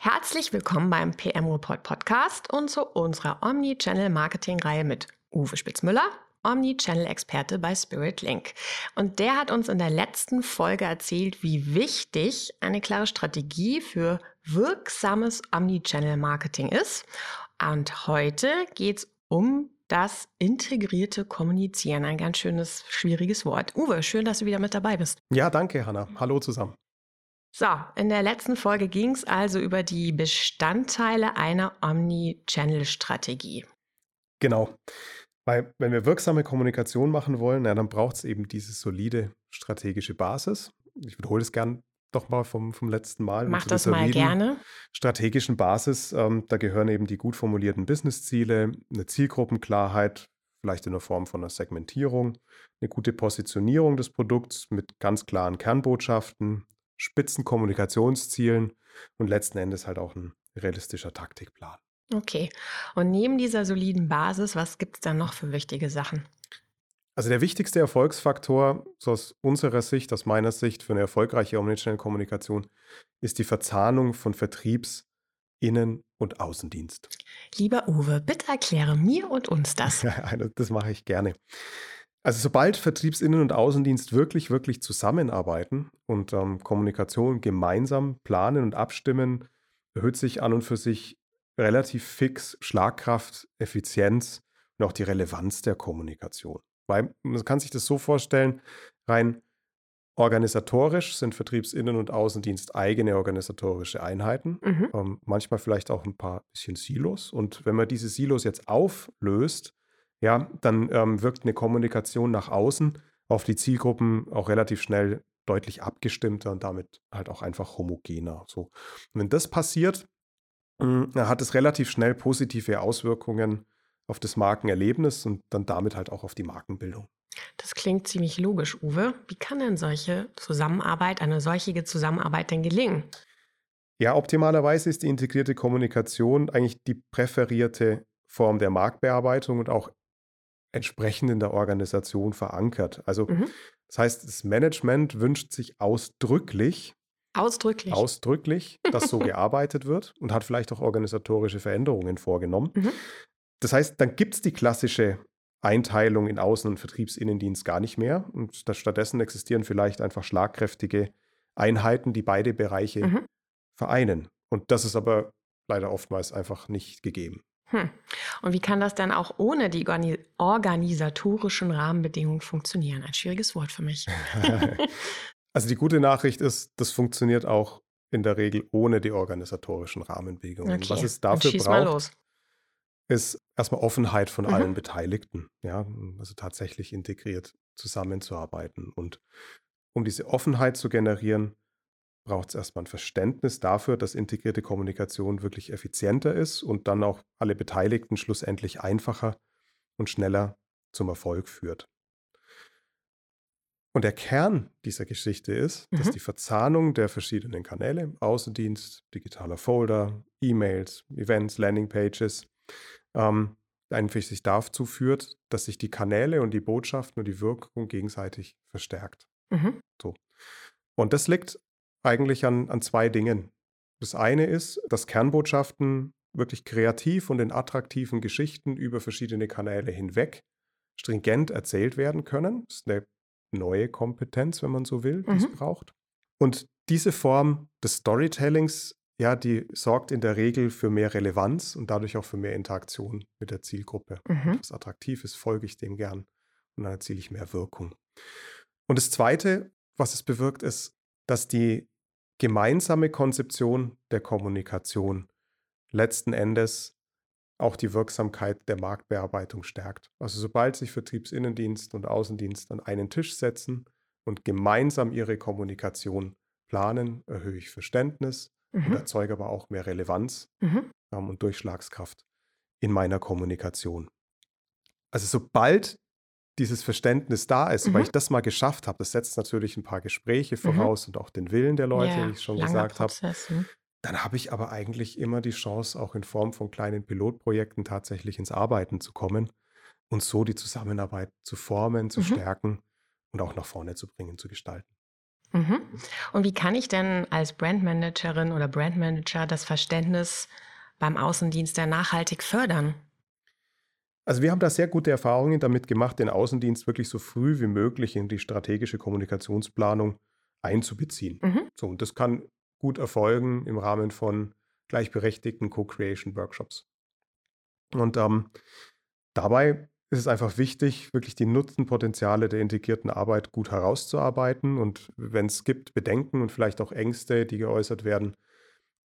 Herzlich willkommen beim PM Report Podcast und zu unserer Omni-Channel Marketing-Reihe mit Uwe Spitzmüller, Omni-Channel-Experte bei Spirit Link. Und der hat uns in der letzten Folge erzählt, wie wichtig eine klare Strategie für wirksames Omni-Channel-Marketing ist. Und heute geht es um das integrierte Kommunizieren. Ein ganz schönes, schwieriges Wort. Uwe, schön, dass du wieder mit dabei bist. Ja, danke, Hanna. Hallo zusammen. So, in der letzten Folge ging es also über die Bestandteile einer Omni-Channel-Strategie. Genau. Weil, wenn wir wirksame Kommunikation machen wollen, ja, dann braucht es eben diese solide strategische Basis. Ich wiederhole es gern doch mal vom, vom letzten Mal. Mach das mal gerne. Strategischen Basis, ähm, da gehören eben die gut formulierten Businessziele, eine Zielgruppenklarheit, vielleicht in der Form von einer Segmentierung, eine gute Positionierung des Produkts mit ganz klaren Kernbotschaften, spitzen Kommunikationszielen und letzten Endes halt auch ein realistischer Taktikplan. Okay. Und neben dieser soliden Basis, was gibt es dann noch für wichtige Sachen? Also der wichtigste Erfolgsfaktor so aus unserer Sicht, aus meiner Sicht für eine erfolgreiche Omnichannel-Kommunikation ist die Verzahnung von Vertriebs-, Innen- und Außendienst. Lieber Uwe, bitte erkläre mir und uns das. das mache ich gerne. Also sobald Vertriebsinnen und Außendienst wirklich, wirklich zusammenarbeiten und ähm, Kommunikation gemeinsam planen und abstimmen, erhöht sich an und für sich relativ fix Schlagkraft, Effizienz und auch die Relevanz der Kommunikation. Weil man kann sich das so vorstellen, rein organisatorisch sind Vertriebsinnen und Außendienst eigene organisatorische Einheiten, mhm. ähm, manchmal vielleicht auch ein paar bisschen Silos. Und wenn man diese Silos jetzt auflöst, ja, dann ähm, wirkt eine Kommunikation nach außen auf die Zielgruppen auch relativ schnell deutlich abgestimmter und damit halt auch einfach homogener. So. Und wenn das passiert, äh, hat es relativ schnell positive Auswirkungen auf das Markenerlebnis und dann damit halt auch auf die Markenbildung. Das klingt ziemlich logisch, Uwe. Wie kann denn solche Zusammenarbeit, eine solche Zusammenarbeit denn gelingen? Ja, optimalerweise ist die integrierte Kommunikation eigentlich die präferierte Form der Marktbearbeitung und auch entsprechend in der Organisation verankert. Also mhm. das heißt, das Management wünscht sich ausdrücklich, ausdrücklich, ausdrücklich, dass so gearbeitet wird und hat vielleicht auch organisatorische Veränderungen vorgenommen. Mhm. Das heißt, dann gibt es die klassische Einteilung in Außen- und Vertriebsinnendienst gar nicht mehr. Und stattdessen existieren vielleicht einfach schlagkräftige Einheiten, die beide Bereiche mhm. vereinen. Und das ist aber leider oftmals einfach nicht gegeben. Hm. Und wie kann das dann auch ohne die organisatorischen Rahmenbedingungen funktionieren? Ein schwieriges Wort für mich. also die gute Nachricht ist, das funktioniert auch in der Regel ohne die organisatorischen Rahmenbedingungen. Okay. Was es dafür braucht, ist erstmal Offenheit von mhm. allen Beteiligten, ja, also tatsächlich integriert zusammenzuarbeiten. Und um diese Offenheit zu generieren, braucht es erstmal ein Verständnis dafür, dass integrierte Kommunikation wirklich effizienter ist und dann auch alle Beteiligten schlussendlich einfacher und schneller zum Erfolg führt. Und der Kern dieser Geschichte ist, mhm. dass die Verzahnung der verschiedenen Kanäle, Außendienst, digitaler Folder, E-Mails, Events, Landingpages, ähm, einfach sich dazu führt, dass sich die Kanäle und die Botschaften und die Wirkung gegenseitig verstärkt. Mhm. So. Und das liegt eigentlich an, an zwei Dingen. Das eine ist, dass Kernbotschaften wirklich kreativ und in attraktiven Geschichten über verschiedene Kanäle hinweg stringent erzählt werden können. Das ist eine neue Kompetenz, wenn man so will, die mhm. es braucht. Und diese Form des Storytellings, ja, die sorgt in der Regel für mehr Relevanz und dadurch auch für mehr Interaktion mit der Zielgruppe. Mhm. Was attraktiv ist, folge ich dem gern und dann erziele ich mehr Wirkung. Und das Zweite, was es bewirkt, ist, dass die gemeinsame Konzeption der Kommunikation letzten Endes auch die Wirksamkeit der Marktbearbeitung stärkt. Also sobald sich Vertriebsinnendienst und Außendienst an einen Tisch setzen und gemeinsam ihre Kommunikation planen, erhöhe ich Verständnis mhm. und erzeuge aber auch mehr Relevanz. Mhm. ähm, und Durchschlagskraft in meiner Kommunikation. Also sobald dieses Verständnis da ist, mhm. weil ich das mal geschafft habe, das setzt natürlich ein paar Gespräche mhm. voraus mhm. und auch den Willen der Leute, ja, wie ich schon gesagt habe. Hm. Dann habe ich aber eigentlich immer die Chance, auch in Form von kleinen Pilotprojekten tatsächlich ins Arbeiten zu kommen und so die Zusammenarbeit zu formen, zu mhm. stärken und auch nach vorne zu bringen, zu gestalten. Mhm. Und wie kann ich denn als Brandmanagerin oder Brandmanager das Verständnis beim Außendienst der nachhaltig fördern? Also wir haben da sehr gute Erfahrungen damit gemacht, den Außendienst wirklich so früh wie möglich in die strategische Kommunikationsplanung einzubeziehen. Mhm. So, und das kann gut erfolgen im Rahmen von gleichberechtigten Co-Creation-Workshops. Und ähm, dabei ist es einfach wichtig, wirklich die Nutzenpotenziale der integrierten Arbeit gut herauszuarbeiten und wenn es gibt, Bedenken und vielleicht auch Ängste, die geäußert werden,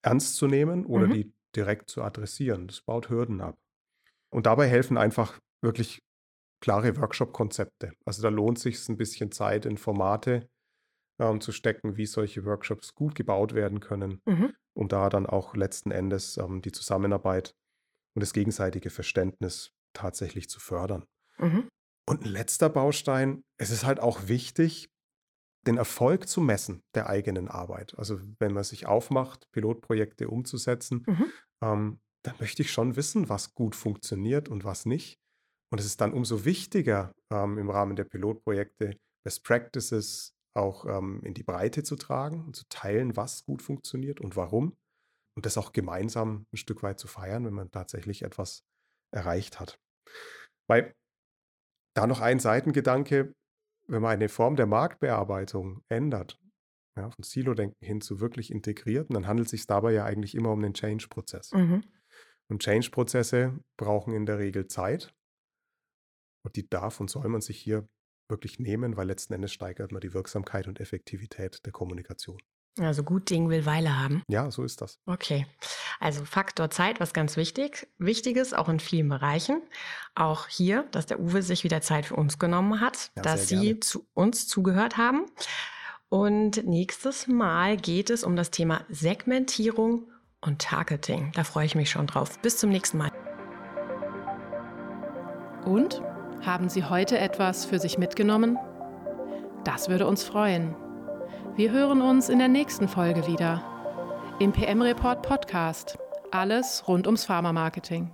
ernst zu nehmen oder mhm. die direkt zu adressieren. Das baut Hürden ab. Und dabei helfen einfach wirklich klare Workshop-Konzepte. Also da lohnt es sich ein bisschen Zeit in Formate ähm, zu stecken, wie solche Workshops gut gebaut werden können, mhm. um da dann auch letzten Endes ähm, die Zusammenarbeit und das gegenseitige Verständnis tatsächlich zu fördern. Mhm. Und ein letzter Baustein, es ist halt auch wichtig, den Erfolg zu messen der eigenen Arbeit. Also wenn man sich aufmacht, Pilotprojekte umzusetzen, mhm. ähm, dann möchte ich schon wissen, was gut funktioniert und was nicht. Und es ist dann umso wichtiger, ähm, im Rahmen der Pilotprojekte Best Practices auch ähm, in die Breite zu tragen und zu teilen, was gut funktioniert und warum. Und das auch gemeinsam ein Stück weit zu feiern, wenn man tatsächlich etwas erreicht hat. Weil da noch ein Seitengedanke, wenn man eine Form der Marktbearbeitung ändert, ja, von Silo-Denken hin zu wirklich integrierten, dann handelt es sich dabei ja eigentlich immer um den Change-Prozess. Mhm. Und Change-Prozesse brauchen in der Regel Zeit. Und die darf und soll man sich hier wirklich nehmen, weil letzten Endes steigert man die Wirksamkeit und Effektivität der Kommunikation. Also gut Ding will Weile haben. Ja, so ist das. Okay. Also Faktor Zeit, was ganz wichtig, wichtiges, auch in vielen Bereichen. Auch hier, dass der Uwe sich wieder Zeit für uns genommen hat, ja, dass Sie zu uns zugehört haben. Und nächstes Mal geht es um das Thema Segmentierung und Targeting. Da freue ich mich schon drauf. Bis zum nächsten Mal. Und haben Sie heute etwas für sich mitgenommen? Das würde uns freuen. Wir hören uns in der nächsten Folge wieder. Im PM Report Podcast. Alles rund ums Pharma-Marketing.